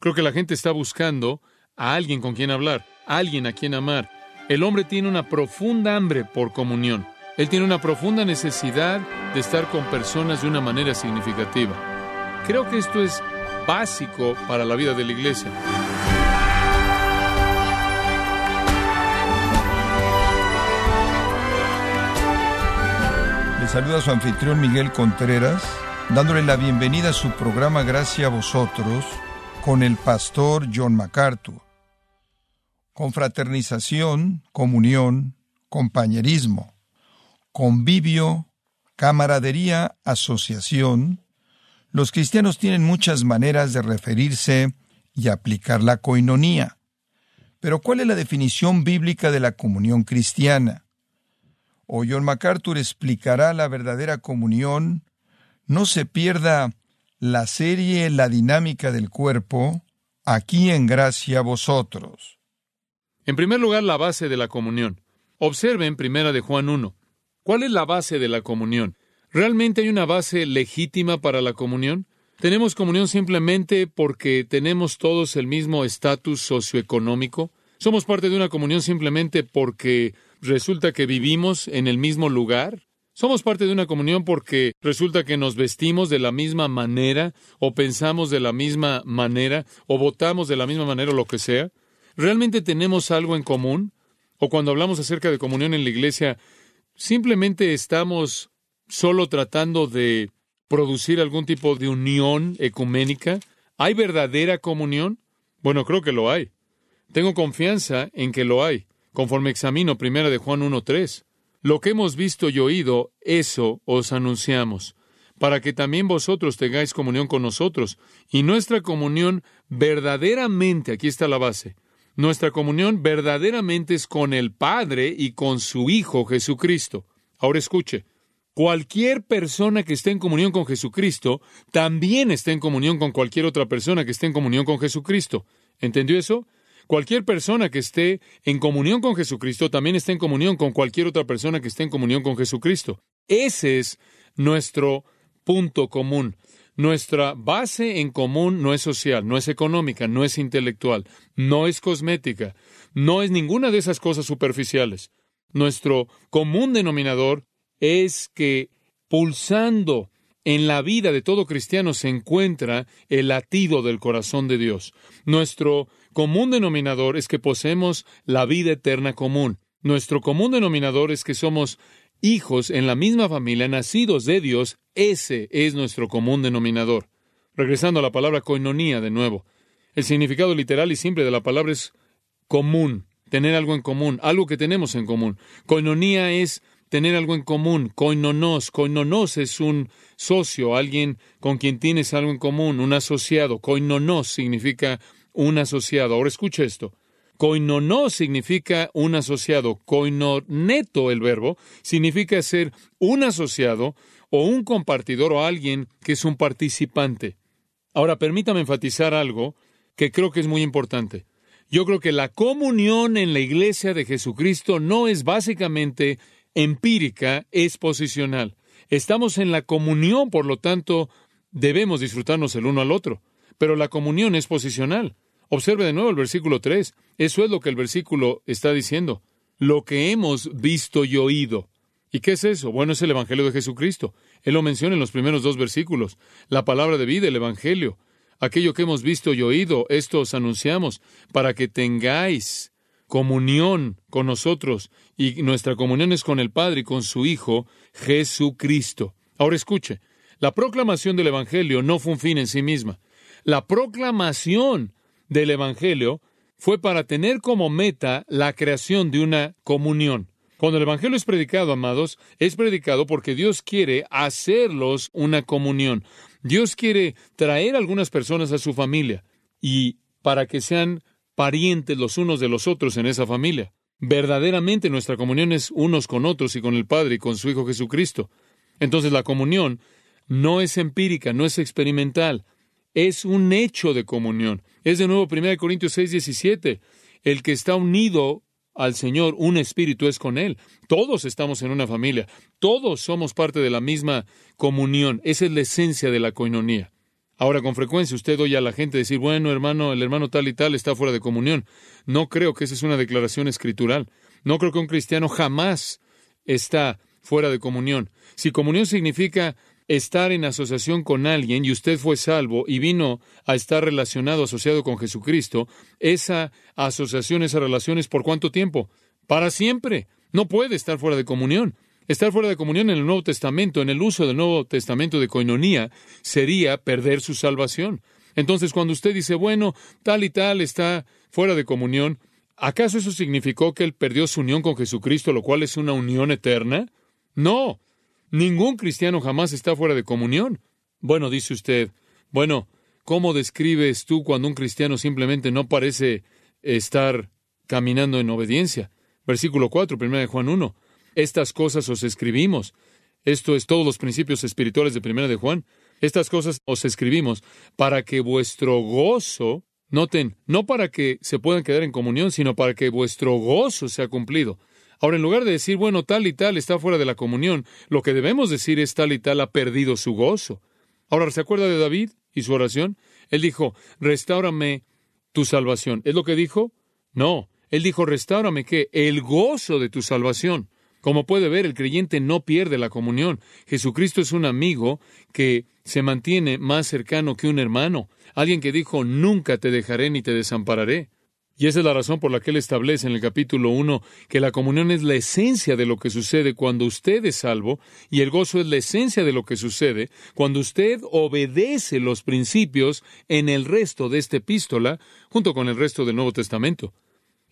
Creo que la gente está buscando a alguien con quien hablar, a alguien a quien amar. El hombre tiene una profunda hambre por comunión. Él tiene una profunda necesidad de estar con personas de una manera significativa. Creo que esto es básico para la vida de la iglesia. Le saluda su anfitrión Miguel Contreras, dándole la bienvenida a su programa Gracias a vosotros con el pastor John MacArthur. Confraternización, comunión, compañerismo, convivio, camaradería, asociación. Los cristianos tienen muchas maneras de referirse y aplicar la coinonía. Pero ¿cuál es la definición bíblica de la comunión cristiana? O John MacArthur explicará la verdadera comunión. No se pierda la serie La dinámica del cuerpo, aquí en gracia vosotros. En primer lugar, la base de la comunión. Observen primera de Juan 1. ¿Cuál es la base de la comunión? ¿Realmente hay una base legítima para la comunión? ¿Tenemos comunión simplemente porque tenemos todos el mismo estatus socioeconómico? ¿Somos parte de una comunión simplemente porque resulta que vivimos en el mismo lugar? ¿Somos parte de una comunión porque resulta que nos vestimos de la misma manera o pensamos de la misma manera o votamos de la misma manera o lo que sea? ¿Realmente tenemos algo en común? ¿O cuando hablamos acerca de comunión en la iglesia, simplemente estamos solo tratando de producir algún tipo de unión ecuménica? ¿Hay verdadera comunión? Bueno, creo que lo hay. Tengo confianza en que lo hay, conforme examino primera de Juan 1.3. Lo que hemos visto y oído, eso os anunciamos, para que también vosotros tengáis comunión con nosotros. Y nuestra comunión verdaderamente, aquí está la base, nuestra comunión verdaderamente es con el Padre y con su Hijo Jesucristo. Ahora escuche, cualquier persona que esté en comunión con Jesucristo también está en comunión con cualquier otra persona que esté en comunión con Jesucristo. ¿Entendió eso? Cualquier persona que esté en comunión con Jesucristo también está en comunión con cualquier otra persona que esté en comunión con Jesucristo. Ese es nuestro punto común. Nuestra base en común no es social, no es económica, no es intelectual, no es cosmética, no es ninguna de esas cosas superficiales. Nuestro común denominador es que pulsando en la vida de todo cristiano se encuentra el latido del corazón de Dios. Nuestro común denominador es que poseemos la vida eterna común. Nuestro común denominador es que somos hijos en la misma familia, nacidos de Dios. Ese es nuestro común denominador. Regresando a la palabra coinonía de nuevo. El significado literal y simple de la palabra es común, tener algo en común, algo que tenemos en común. Coinonía es tener algo en común. Koinonos, koinonos es un socio, alguien con quien tienes algo en común, un asociado. Koinonos significa un asociado. Ahora escucha esto. Koinonos significa un asociado. Koinoneto, el verbo, significa ser un asociado o un compartidor o alguien que es un participante. Ahora, permítame enfatizar algo que creo que es muy importante. Yo creo que la comunión en la iglesia de Jesucristo no es básicamente empírica, es posicional. Estamos en la comunión, por lo tanto, debemos disfrutarnos el uno al otro. Pero la comunión es posicional. Observe de nuevo el versículo 3. Eso es lo que el versículo está diciendo. Lo que hemos visto y oído. ¿Y qué es eso? Bueno, es el Evangelio de Jesucristo. Él lo menciona en los primeros dos versículos. La palabra de vida, el Evangelio. Aquello que hemos visto y oído, esto os anunciamos, para que tengáis comunión con nosotros. Y nuestra comunión es con el Padre y con su Hijo, Jesucristo. Ahora escuche, la proclamación del Evangelio no fue un fin en sí misma. La proclamación del Evangelio fue para tener como meta la creación de una comunión. Cuando el Evangelio es predicado, amados, es predicado porque Dios quiere hacerlos una comunión. Dios quiere traer algunas personas a su familia y para que sean parientes los unos de los otros en esa familia. Verdaderamente nuestra comunión es unos con otros y con el Padre y con su Hijo Jesucristo. Entonces la comunión no es empírica, no es experimental, es un hecho de comunión. Es de nuevo 1 Corintios 6, 17. El que está unido al Señor, un espíritu es con Él. Todos estamos en una familia, todos somos parte de la misma comunión. Esa es la esencia de la coinonía. Ahora, con frecuencia usted oye a la gente decir, bueno, hermano, el hermano tal y tal está fuera de comunión. No creo que esa es una declaración escritural. No creo que un cristiano jamás está fuera de comunión. Si comunión significa estar en asociación con alguien y usted fue salvo y vino a estar relacionado, asociado con Jesucristo, esa asociación, esa relación es por cuánto tiempo? Para siempre. No puede estar fuera de comunión. Estar fuera de comunión en el Nuevo Testamento, en el uso del Nuevo Testamento de coinonía, sería perder su salvación. Entonces, cuando usted dice, bueno, tal y tal está fuera de comunión, ¿acaso eso significó que él perdió su unión con Jesucristo, lo cual es una unión eterna? No, ningún cristiano jamás está fuera de comunión. Bueno, dice usted, bueno, ¿cómo describes tú cuando un cristiano simplemente no parece estar caminando en obediencia? Versículo 4, 1 de Juan 1. Estas cosas os escribimos. Esto es todos los principios espirituales de Primera de Juan. Estas cosas os escribimos para que vuestro gozo, noten, no para que se puedan quedar en comunión, sino para que vuestro gozo sea cumplido. Ahora, en lugar de decir, bueno, tal y tal está fuera de la comunión, lo que debemos decir es tal y tal ha perdido su gozo. Ahora, ¿se acuerda de David y su oración? Él dijo, restaurame tu salvación. ¿Es lo que dijo? No. Él dijo, restaurame qué? El gozo de tu salvación. Como puede ver, el creyente no pierde la comunión. Jesucristo es un amigo que se mantiene más cercano que un hermano, alguien que dijo, nunca te dejaré ni te desampararé. Y esa es la razón por la que él establece en el capítulo 1 que la comunión es la esencia de lo que sucede cuando usted es salvo y el gozo es la esencia de lo que sucede cuando usted obedece los principios en el resto de esta epístola junto con el resto del Nuevo Testamento.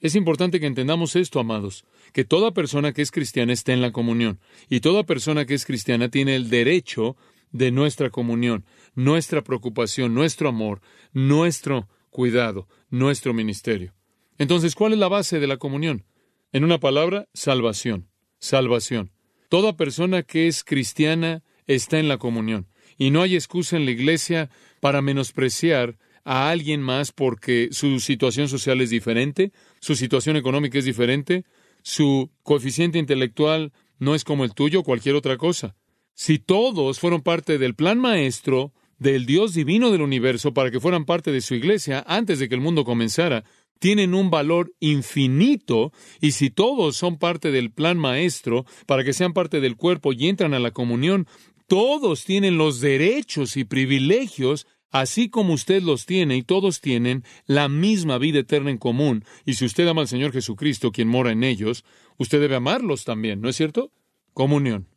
Es importante que entendamos esto, amados, que toda persona que es cristiana está en la comunión, y toda persona que es cristiana tiene el derecho de nuestra comunión, nuestra preocupación, nuestro amor, nuestro cuidado, nuestro ministerio. Entonces, ¿cuál es la base de la comunión? En una palabra, salvación. Salvación. Toda persona que es cristiana está en la comunión, y no hay excusa en la iglesia para menospreciar a alguien más porque su situación social es diferente, su situación económica es diferente, su coeficiente intelectual no es como el tuyo cualquier otra cosa. Si todos fueron parte del plan maestro del Dios divino del universo para que fueran parte de su iglesia antes de que el mundo comenzara, tienen un valor infinito y si todos son parte del plan maestro para que sean parte del cuerpo y entran a la comunión, todos tienen los derechos y privilegios así como usted los tiene y todos tienen la misma vida eterna en común, y si usted ama al Señor Jesucristo, quien mora en ellos, usted debe amarlos también, ¿no es cierto? Comunión.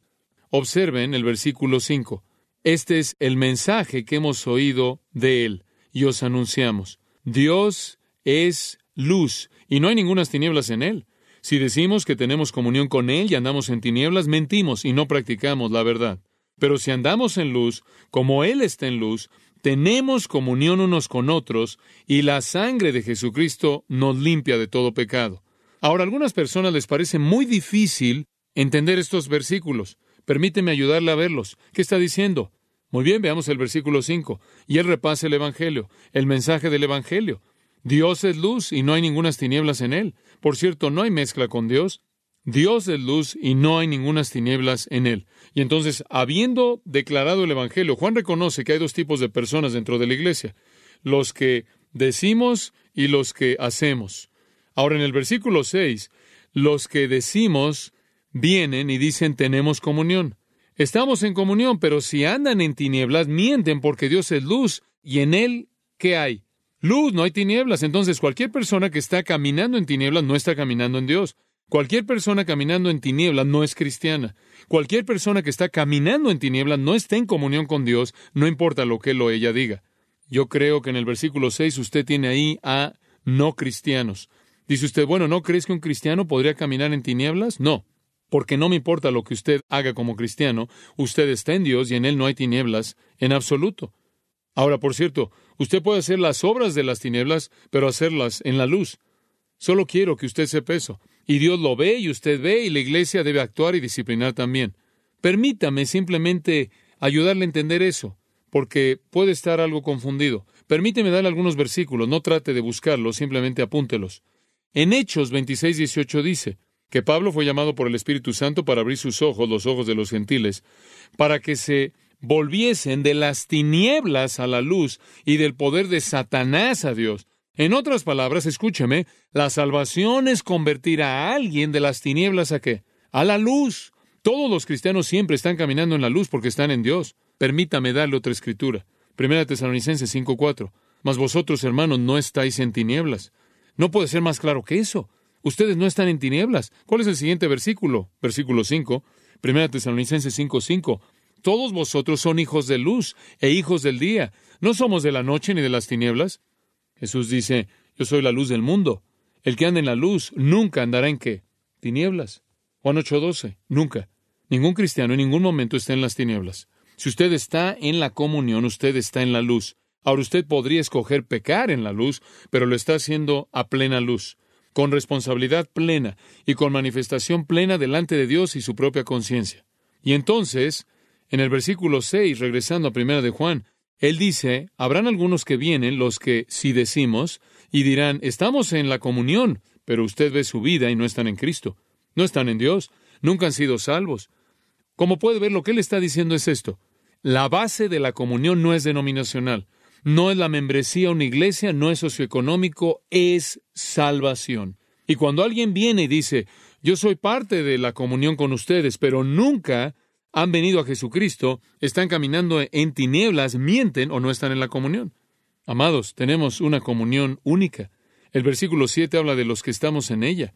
Observen el versículo 5. Este es el mensaje que hemos oído de Él y os anunciamos. Dios es luz y no hay ninguna tinieblas en Él. Si decimos que tenemos comunión con Él y andamos en tinieblas, mentimos y no practicamos la verdad. Pero si andamos en luz, como Él está en luz, tenemos comunión unos con otros y la sangre de Jesucristo nos limpia de todo pecado. Ahora, a algunas personas les parece muy difícil entender estos versículos. Permíteme ayudarle a verlos. ¿Qué está diciendo? Muy bien, veamos el versículo 5. Y él repasa el Evangelio, el mensaje del Evangelio. Dios es luz y no hay ninguna tinieblas en él. Por cierto, no hay mezcla con Dios. Dios es luz y no hay ninguna tinieblas en él. Y entonces, habiendo declarado el Evangelio, Juan reconoce que hay dos tipos de personas dentro de la iglesia, los que decimos y los que hacemos. Ahora, en el versículo 6, los que decimos vienen y dicen tenemos comunión. Estamos en comunión, pero si andan en tinieblas, mienten porque Dios es luz y en Él, ¿qué hay? Luz, no hay tinieblas. Entonces, cualquier persona que está caminando en tinieblas no está caminando en Dios. Cualquier persona caminando en tinieblas no es cristiana. Cualquier persona que está caminando en tinieblas no está en comunión con Dios, no importa lo que él o ella diga. Yo creo que en el versículo 6 usted tiene ahí a no cristianos. Dice usted, bueno, ¿no crees que un cristiano podría caminar en tinieblas? No, porque no me importa lo que usted haga como cristiano, usted está en Dios y en Él no hay tinieblas en absoluto. Ahora, por cierto, usted puede hacer las obras de las tinieblas, pero hacerlas en la luz. Solo quiero que usted sepa eso. Y Dios lo ve y usted ve y la iglesia debe actuar y disciplinar también. Permítame simplemente ayudarle a entender eso, porque puede estar algo confundido. Permíteme darle algunos versículos, no trate de buscarlos, simplemente apúntelos. En Hechos 26, 18 dice que Pablo fue llamado por el Espíritu Santo para abrir sus ojos, los ojos de los gentiles, para que se volviesen de las tinieblas a la luz y del poder de Satanás a Dios. En otras palabras, escúcheme, la salvación es convertir a alguien de las tinieblas a qué? A la luz. Todos los cristianos siempre están caminando en la luz porque están en Dios. Permítame darle otra escritura. Primera Tesalonicenses 5:4. Mas vosotros, hermanos, no estáis en tinieblas. No puede ser más claro que eso. Ustedes no están en tinieblas. ¿Cuál es el siguiente versículo? Versículo 5. Primera Tesalonicenses 5:5. Todos vosotros son hijos de luz e hijos del día. No somos de la noche ni de las tinieblas. Jesús dice, yo soy la luz del mundo. El que anda en la luz nunca andará en qué? Tinieblas. Juan 8:12. Nunca. Ningún cristiano en ningún momento está en las tinieblas. Si usted está en la comunión, usted está en la luz. Ahora usted podría escoger pecar en la luz, pero lo está haciendo a plena luz, con responsabilidad plena y con manifestación plena delante de Dios y su propia conciencia. Y entonces, en el versículo 6, regresando a primera de Juan, él dice, habrán algunos que vienen, los que si decimos, y dirán, estamos en la comunión, pero usted ve su vida y no están en Cristo. No están en Dios, nunca han sido salvos. Como puede ver, lo que él está diciendo es esto. La base de la comunión no es denominacional, no es la membresía a una iglesia, no es socioeconómico, es salvación. Y cuando alguien viene y dice, yo soy parte de la comunión con ustedes, pero nunca han venido a Jesucristo, están caminando en tinieblas, mienten o no están en la comunión. Amados, tenemos una comunión única. El versículo 7 habla de los que estamos en ella.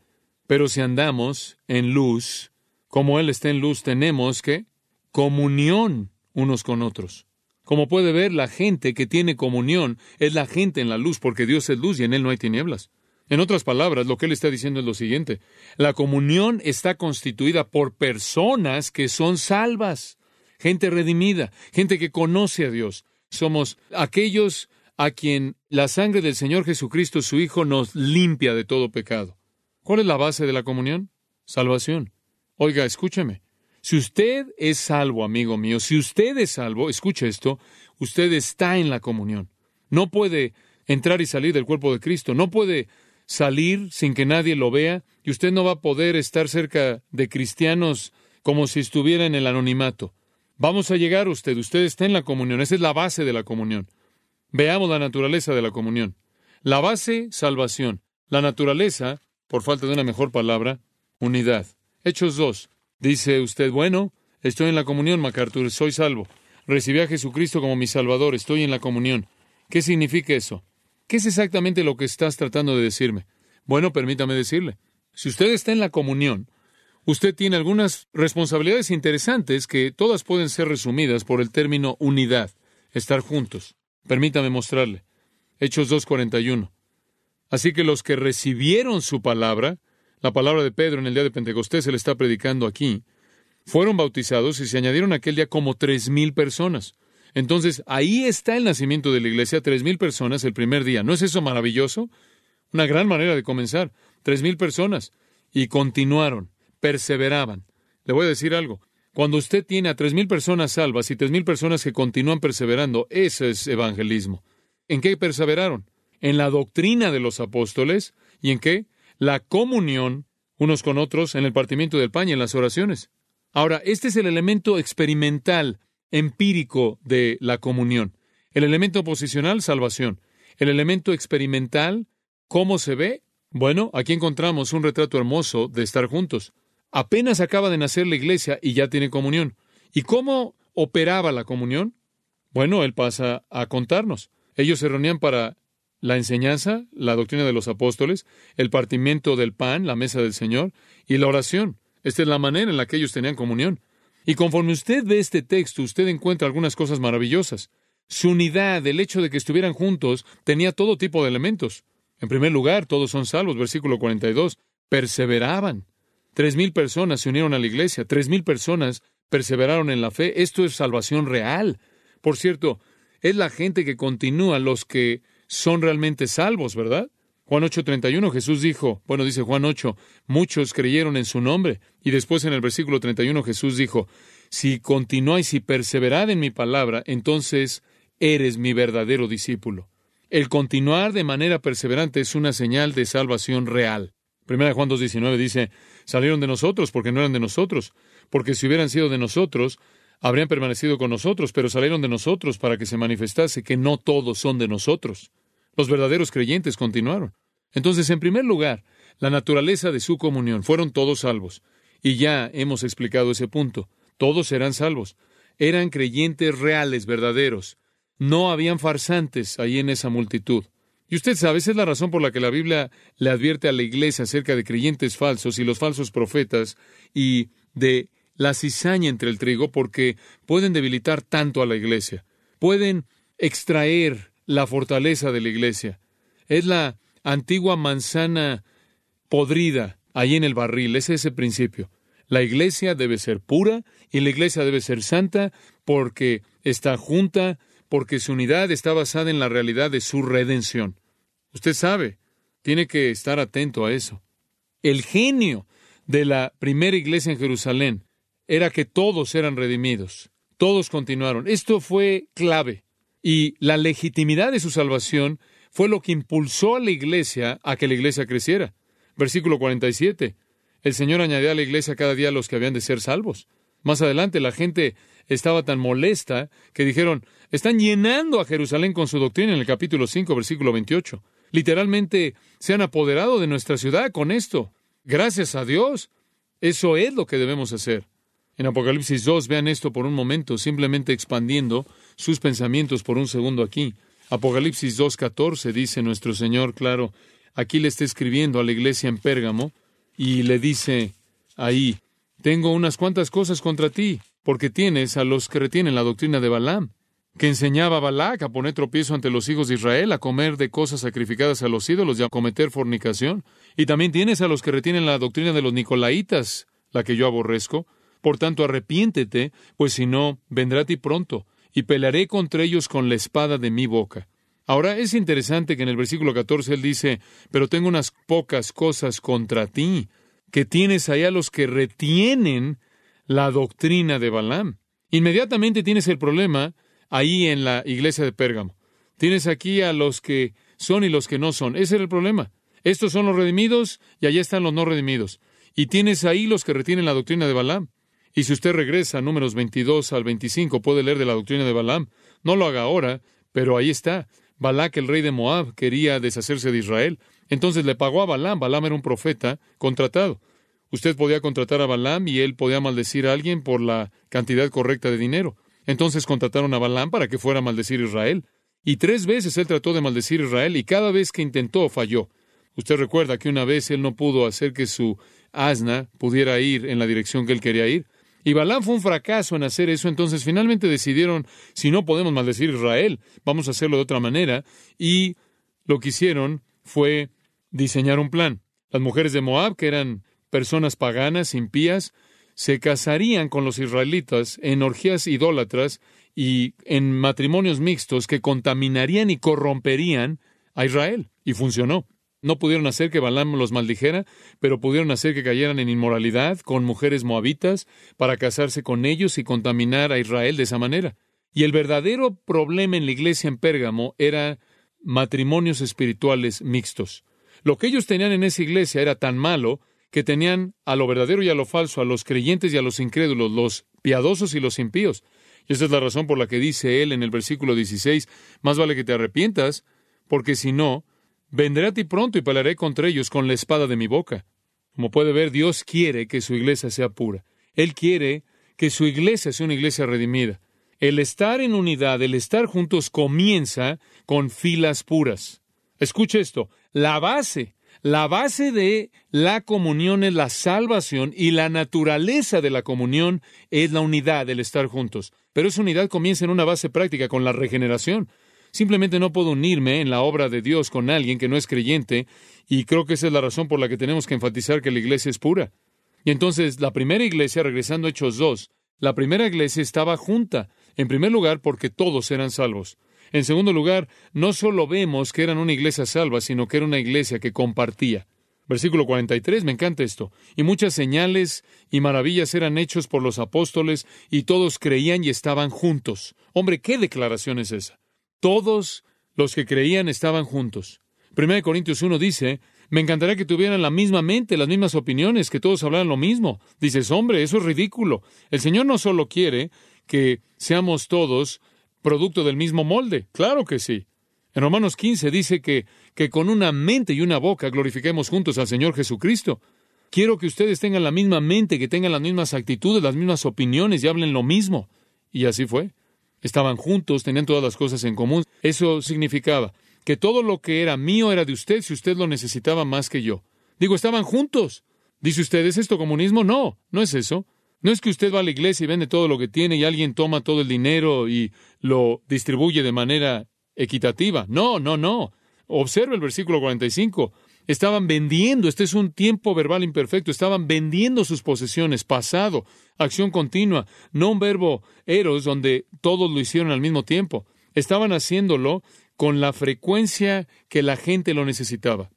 Pero si andamos en luz, como Él está en luz, tenemos que comunión unos con otros. Como puede ver, la gente que tiene comunión es la gente en la luz, porque Dios es luz y en Él no hay tinieblas. En otras palabras, lo que él está diciendo es lo siguiente. La comunión está constituida por personas que son salvas, gente redimida, gente que conoce a Dios. Somos aquellos a quien la sangre del Señor Jesucristo, su Hijo, nos limpia de todo pecado. ¿Cuál es la base de la comunión? Salvación. Oiga, escúcheme. Si usted es salvo, amigo mío, si usted es salvo, escuche esto, usted está en la comunión. No puede entrar y salir del cuerpo de Cristo, no puede salir sin que nadie lo vea y usted no va a poder estar cerca de cristianos como si estuviera en el anonimato. Vamos a llegar usted, usted está en la comunión, esa es la base de la comunión. Veamos la naturaleza de la comunión. La base, salvación. La naturaleza, por falta de una mejor palabra, unidad. Hechos 2. Dice usted, bueno, estoy en la comunión, MacArthur, soy salvo. Recibí a Jesucristo como mi Salvador, estoy en la comunión. ¿Qué significa eso? ¿Qué es exactamente lo que estás tratando de decirme? Bueno, permítame decirle, si usted está en la comunión, usted tiene algunas responsabilidades interesantes que todas pueden ser resumidas por el término unidad, estar juntos. Permítame mostrarle. Hechos 2.41. Así que los que recibieron su palabra, la palabra de Pedro en el día de Pentecostés, se le está predicando aquí, fueron bautizados y se añadieron aquel día como tres mil personas. Entonces, ahí está el nacimiento de la iglesia, tres mil personas el primer día. ¿No es eso maravilloso? Una gran manera de comenzar. Tres mil personas. Y continuaron, perseveraban. Le voy a decir algo. Cuando usted tiene a tres mil personas salvas y tres mil personas que continúan perseverando, eso es evangelismo. ¿En qué perseveraron? En la doctrina de los apóstoles y en qué? La comunión unos con otros en el partimiento del pan y en las oraciones. Ahora, este es el elemento experimental empírico de la comunión. El elemento posicional, salvación. El elemento experimental, ¿cómo se ve? Bueno, aquí encontramos un retrato hermoso de estar juntos. Apenas acaba de nacer la iglesia y ya tiene comunión. ¿Y cómo operaba la comunión? Bueno, él pasa a contarnos. Ellos se reunían para la enseñanza, la doctrina de los apóstoles, el partimiento del pan, la mesa del Señor, y la oración. Esta es la manera en la que ellos tenían comunión. Y conforme usted ve este texto, usted encuentra algunas cosas maravillosas. Su unidad, el hecho de que estuvieran juntos, tenía todo tipo de elementos. En primer lugar, todos son salvos, versículo 42. Perseveraban. Tres mil personas se unieron a la iglesia, tres mil personas perseveraron en la fe. Esto es salvación real. Por cierto, es la gente que continúa, los que son realmente salvos, ¿verdad? Juan 8:31 Jesús dijo, bueno, dice Juan 8, muchos creyeron en su nombre. Y después en el versículo 31 Jesús dijo, si continuáis y perseverad en mi palabra, entonces eres mi verdadero discípulo. El continuar de manera perseverante es una señal de salvación real. Primera Juan 2.19 dice, salieron de nosotros porque no eran de nosotros, porque si hubieran sido de nosotros, habrían permanecido con nosotros, pero salieron de nosotros para que se manifestase que no todos son de nosotros. Los verdaderos creyentes continuaron. Entonces, en primer lugar, la naturaleza de su comunión. Fueron todos salvos. Y ya hemos explicado ese punto. Todos eran salvos. Eran creyentes reales, verdaderos. No habían farsantes ahí en esa multitud. Y usted sabe, esa es la razón por la que la Biblia le advierte a la iglesia acerca de creyentes falsos y los falsos profetas y de la cizaña entre el trigo, porque pueden debilitar tanto a la iglesia. Pueden extraer la fortaleza de la iglesia. Es la antigua manzana podrida ahí en el barril. Es ese principio. La iglesia debe ser pura y la iglesia debe ser santa porque está junta, porque su unidad está basada en la realidad de su redención. Usted sabe, tiene que estar atento a eso. El genio de la primera iglesia en Jerusalén era que todos eran redimidos, todos continuaron. Esto fue clave. Y la legitimidad de su salvación fue lo que impulsó a la iglesia a que la iglesia creciera. Versículo 47. El Señor añadía a la iglesia cada día a los que habían de ser salvos. Más adelante la gente estaba tan molesta que dijeron, están llenando a Jerusalén con su doctrina en el capítulo 5, versículo 28. Literalmente se han apoderado de nuestra ciudad con esto. Gracias a Dios. Eso es lo que debemos hacer. En Apocalipsis 2, vean esto por un momento, simplemente expandiendo sus pensamientos por un segundo aquí. Apocalipsis 2.14 dice nuestro Señor, claro, aquí le está escribiendo a la iglesia en Pérgamo y le dice ahí, tengo unas cuantas cosas contra ti, porque tienes a los que retienen la doctrina de Balaam, que enseñaba a Balac a poner tropiezo ante los hijos de Israel, a comer de cosas sacrificadas a los ídolos y a cometer fornicación. Y también tienes a los que retienen la doctrina de los Nicolaitas, la que yo aborrezco. Por tanto, arrepiéntete, pues si no, vendrá a ti pronto, y pelearé contra ellos con la espada de mi boca. Ahora es interesante que en el versículo 14 él dice, pero tengo unas pocas cosas contra ti, que tienes allá los que retienen la doctrina de Balaam. Inmediatamente tienes el problema ahí en la iglesia de Pérgamo. Tienes aquí a los que son y los que no son. Ese era el problema. Estos son los redimidos y allá están los no redimidos. Y tienes ahí los que retienen la doctrina de Balaam. Y si usted regresa a números 22 al 25, puede leer de la doctrina de Balaam. No lo haga ahora, pero ahí está. Balac, el rey de Moab, quería deshacerse de Israel. Entonces le pagó a Balaam. Balaam era un profeta contratado. Usted podía contratar a Balaam y él podía maldecir a alguien por la cantidad correcta de dinero. Entonces contrataron a Balaam para que fuera a maldecir a Israel. Y tres veces él trató de maldecir a Israel y cada vez que intentó falló. Usted recuerda que una vez él no pudo hacer que su asna pudiera ir en la dirección que él quería ir. Y Balaam fue un fracaso en hacer eso, entonces finalmente decidieron, si no podemos maldecir a Israel, vamos a hacerlo de otra manera. Y lo que hicieron fue diseñar un plan. Las mujeres de Moab, que eran personas paganas, impías, se casarían con los israelitas en orgías idólatras y en matrimonios mixtos que contaminarían y corromperían a Israel. Y funcionó. No pudieron hacer que Balaam los maldijera, pero pudieron hacer que cayeran en inmoralidad con mujeres moabitas para casarse con ellos y contaminar a Israel de esa manera. Y el verdadero problema en la iglesia en Pérgamo era matrimonios espirituales mixtos. Lo que ellos tenían en esa iglesia era tan malo que tenían a lo verdadero y a lo falso, a los creyentes y a los incrédulos, los piadosos y los impíos. Y esa es la razón por la que dice él en el versículo 16, más vale que te arrepientas, porque si no, vendré a ti pronto y pelearé contra ellos con la espada de mi boca. Como puede ver, Dios quiere que su iglesia sea pura. Él quiere que su iglesia sea una iglesia redimida. El estar en unidad, el estar juntos comienza con filas puras. Escuche esto, la base la base de la comunión es la salvación y la naturaleza de la comunión es la unidad, el estar juntos. Pero esa unidad comienza en una base práctica con la regeneración. Simplemente no puedo unirme en la obra de Dios con alguien que no es creyente y creo que esa es la razón por la que tenemos que enfatizar que la iglesia es pura. Y entonces la primera iglesia, regresando a Hechos 2, la primera iglesia estaba junta, en primer lugar porque todos eran salvos. En segundo lugar, no solo vemos que eran una iglesia salva, sino que era una iglesia que compartía. Versículo 43, me encanta esto. Y muchas señales y maravillas eran hechos por los apóstoles, y todos creían y estaban juntos. Hombre, ¿qué declaración es esa? Todos los que creían estaban juntos. 1 Corintios 1 dice, me encantaría que tuvieran la misma mente, las mismas opiniones, que todos hablaran lo mismo. Dices, hombre, eso es ridículo. El Señor no solo quiere que seamos todos producto del mismo molde. Claro que sí. En Romanos 15 dice que, que con una mente y una boca glorifiquemos juntos al Señor Jesucristo. Quiero que ustedes tengan la misma mente, que tengan las mismas actitudes, las mismas opiniones y hablen lo mismo. Y así fue. Estaban juntos, tenían todas las cosas en común. Eso significaba que todo lo que era mío era de usted si usted lo necesitaba más que yo. Digo, estaban juntos. Dice usted, ¿es esto comunismo? No, no es eso. No es que usted va a la iglesia y vende todo lo que tiene y alguien toma todo el dinero y lo distribuye de manera equitativa. No, no, no. Observe el versículo 45. Estaban vendiendo, este es un tiempo verbal imperfecto, estaban vendiendo sus posesiones, pasado, acción continua, no un verbo eros donde todos lo hicieron al mismo tiempo. Estaban haciéndolo con la frecuencia que la gente lo necesitaba.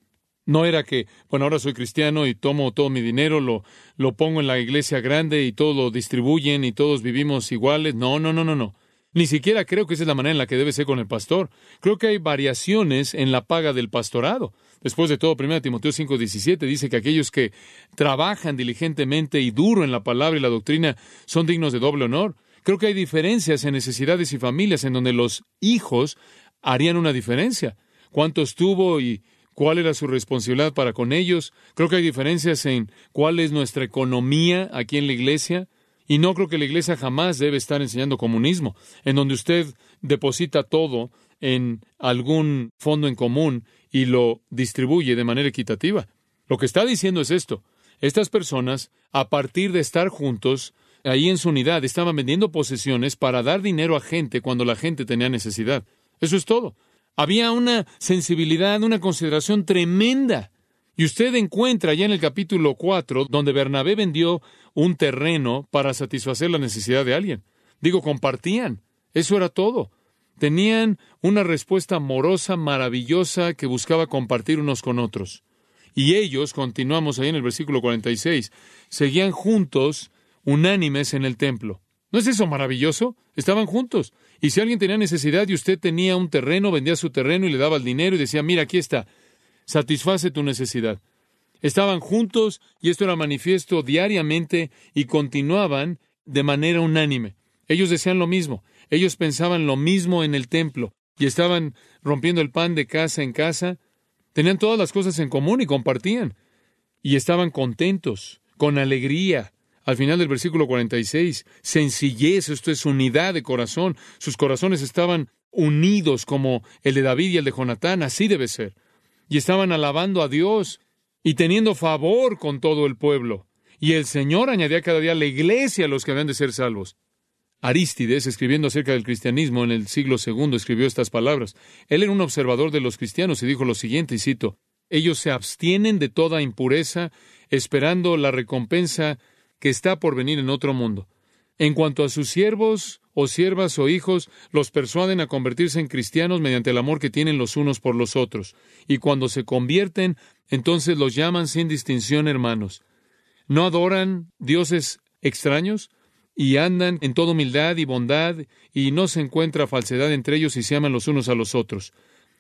No era que, bueno, ahora soy cristiano y tomo todo mi dinero, lo, lo pongo en la iglesia grande y todos lo distribuyen y todos vivimos iguales. No, no, no, no, no. Ni siquiera creo que esa es la manera en la que debe ser con el pastor. Creo que hay variaciones en la paga del pastorado. Después de todo, 1 Timoteo 5:17 dice que aquellos que trabajan diligentemente y duro en la palabra y la doctrina son dignos de doble honor. Creo que hay diferencias en necesidades y familias en donde los hijos harían una diferencia. ¿Cuántos tuvo y cuál era su responsabilidad para con ellos? Creo que hay diferencias en cuál es nuestra economía aquí en la iglesia. Y no creo que la iglesia jamás debe estar enseñando comunismo, en donde usted deposita todo en algún fondo en común y lo distribuye de manera equitativa. Lo que está diciendo es esto. Estas personas, a partir de estar juntos, ahí en su unidad, estaban vendiendo posesiones para dar dinero a gente cuando la gente tenía necesidad. Eso es todo. Había una sensibilidad, una consideración tremenda. Y usted encuentra ya en el capítulo 4, donde Bernabé vendió un terreno para satisfacer la necesidad de alguien. Digo, compartían. Eso era todo. Tenían una respuesta amorosa, maravillosa, que buscaba compartir unos con otros. Y ellos, continuamos ahí en el versículo 46, seguían juntos, unánimes en el templo. ¿No es eso maravilloso? Estaban juntos. Y si alguien tenía necesidad y usted tenía un terreno, vendía su terreno y le daba el dinero y decía, mira, aquí está, satisface tu necesidad. Estaban juntos y esto era manifiesto diariamente y continuaban de manera unánime. Ellos decían lo mismo, ellos pensaban lo mismo en el templo y estaban rompiendo el pan de casa en casa. Tenían todas las cosas en común y compartían. Y estaban contentos, con alegría, al final del versículo 46, sencillez, esto es unidad de corazón. Sus corazones estaban unidos como el de David y el de Jonatán, así debe ser. Y estaban alabando a Dios y teniendo favor con todo el pueblo. Y el Señor añadía cada día a la iglesia a los que habían de ser salvos. Arístides, escribiendo acerca del cristianismo en el siglo II, escribió estas palabras. Él era un observador de los cristianos y dijo lo siguiente, y cito, ellos se abstienen de toda impureza, esperando la recompensa que está por venir en otro mundo. En cuanto a sus siervos o siervas o hijos, los persuaden a convertirse en cristianos mediante el amor que tienen los unos por los otros. Y cuando se convierten, entonces los llaman sin distinción hermanos. No adoran dioses extraños y andan en toda humildad y bondad y no se encuentra falsedad entre ellos y se aman los unos a los otros.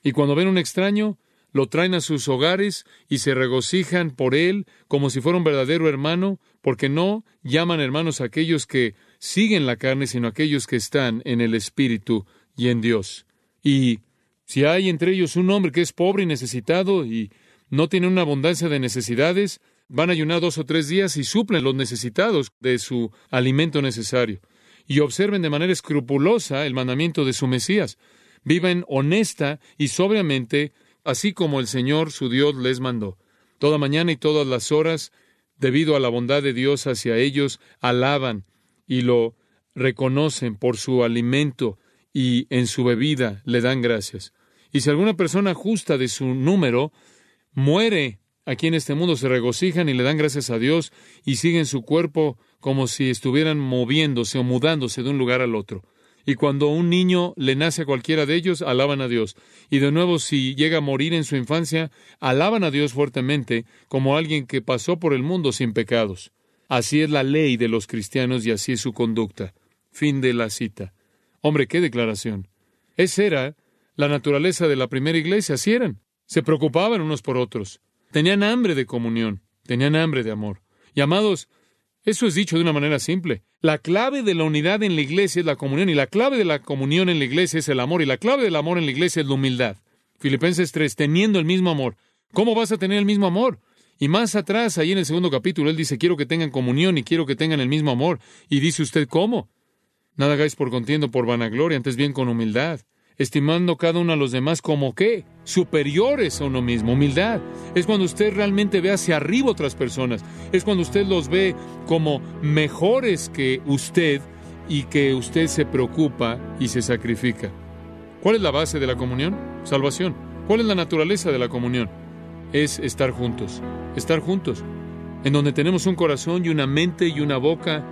Y cuando ven un extraño, lo traen a sus hogares y se regocijan por él como si fuera un verdadero hermano, porque no llaman hermanos a aquellos que siguen la carne, sino a aquellos que están en el Espíritu y en Dios. Y si hay entre ellos un hombre que es pobre y necesitado y no tiene una abundancia de necesidades, van a ayunar dos o tres días y suplen los necesitados de su alimento necesario. Y observen de manera escrupulosa el mandamiento de su Mesías. Viven honesta y sobriamente así como el Señor su Dios les mandó. Toda mañana y todas las horas, debido a la bondad de Dios hacia ellos, alaban y lo reconocen por su alimento y en su bebida le dan gracias. Y si alguna persona justa de su número muere aquí en este mundo, se regocijan y le dan gracias a Dios y siguen su cuerpo como si estuvieran moviéndose o mudándose de un lugar al otro. Y cuando un niño le nace a cualquiera de ellos, alaban a Dios. Y de nuevo, si llega a morir en su infancia, alaban a Dios fuertemente como alguien que pasó por el mundo sin pecados. Así es la ley de los cristianos y así es su conducta. Fin de la cita. Hombre, qué declaración. Esa era la naturaleza de la primera iglesia, así eran. Se preocupaban unos por otros. Tenían hambre de comunión, tenían hambre de amor. Y amados, Eso es dicho de una manera simple. La clave de la unidad en la iglesia es la comunión y la clave de la comunión en la iglesia es el amor y la clave del amor en la iglesia es la humildad. Filipenses 3, teniendo el mismo amor. ¿Cómo vas a tener el mismo amor? Y más atrás, ahí en el segundo capítulo, él dice, quiero que tengan comunión y quiero que tengan el mismo amor. Y dice usted, ¿cómo? Nada hagáis por contiendo, por vanagloria, antes bien con humildad, estimando cada uno a los demás como qué, superiores a uno mismo. Humildad es cuando usted realmente ve hacia arriba otras personas, es cuando usted los ve como mejores que usted y que usted se preocupa y se sacrifica. ¿Cuál es la base de la comunión? Salvación. ¿Cuál es la naturaleza de la comunión? Es estar juntos, estar juntos, en donde tenemos un corazón y una mente y una boca,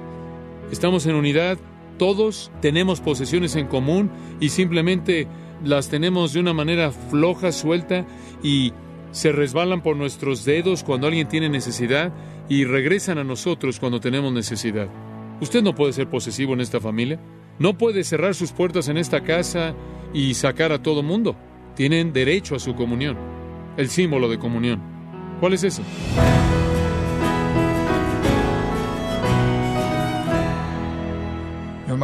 estamos en unidad todos tenemos posesiones en común y simplemente las tenemos de una manera floja, suelta y se resbalan por nuestros dedos cuando alguien tiene necesidad y regresan a nosotros cuando tenemos necesidad. Usted no puede ser posesivo en esta familia. No puede cerrar sus puertas en esta casa y sacar a todo mundo. Tienen derecho a su comunión. El símbolo de comunión. ¿Cuál es ese?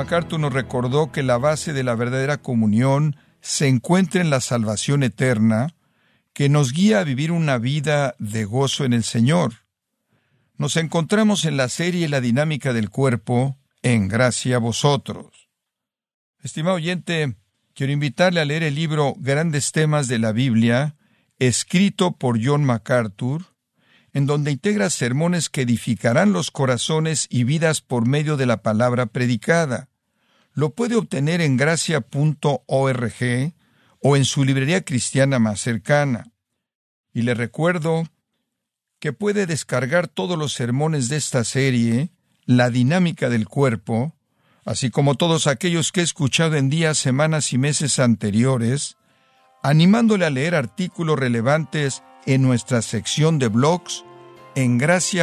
MacArthur nos recordó que la base de la verdadera comunión se encuentra en la salvación eterna, que nos guía a vivir una vida de gozo en el Señor. Nos encontramos en la serie La dinámica del cuerpo, en gracia a vosotros. Estimado oyente, quiero invitarle a leer el libro Grandes temas de la Biblia, escrito por John MacArthur, en donde integra sermones que edificarán los corazones y vidas por medio de la palabra predicada. Lo puede obtener en gracia.org o en su librería cristiana más cercana. Y le recuerdo que puede descargar todos los sermones de esta serie, La dinámica del cuerpo, así como todos aquellos que he escuchado en días, semanas y meses anteriores, animándole a leer artículos relevantes en nuestra sección de blogs en gracia.org.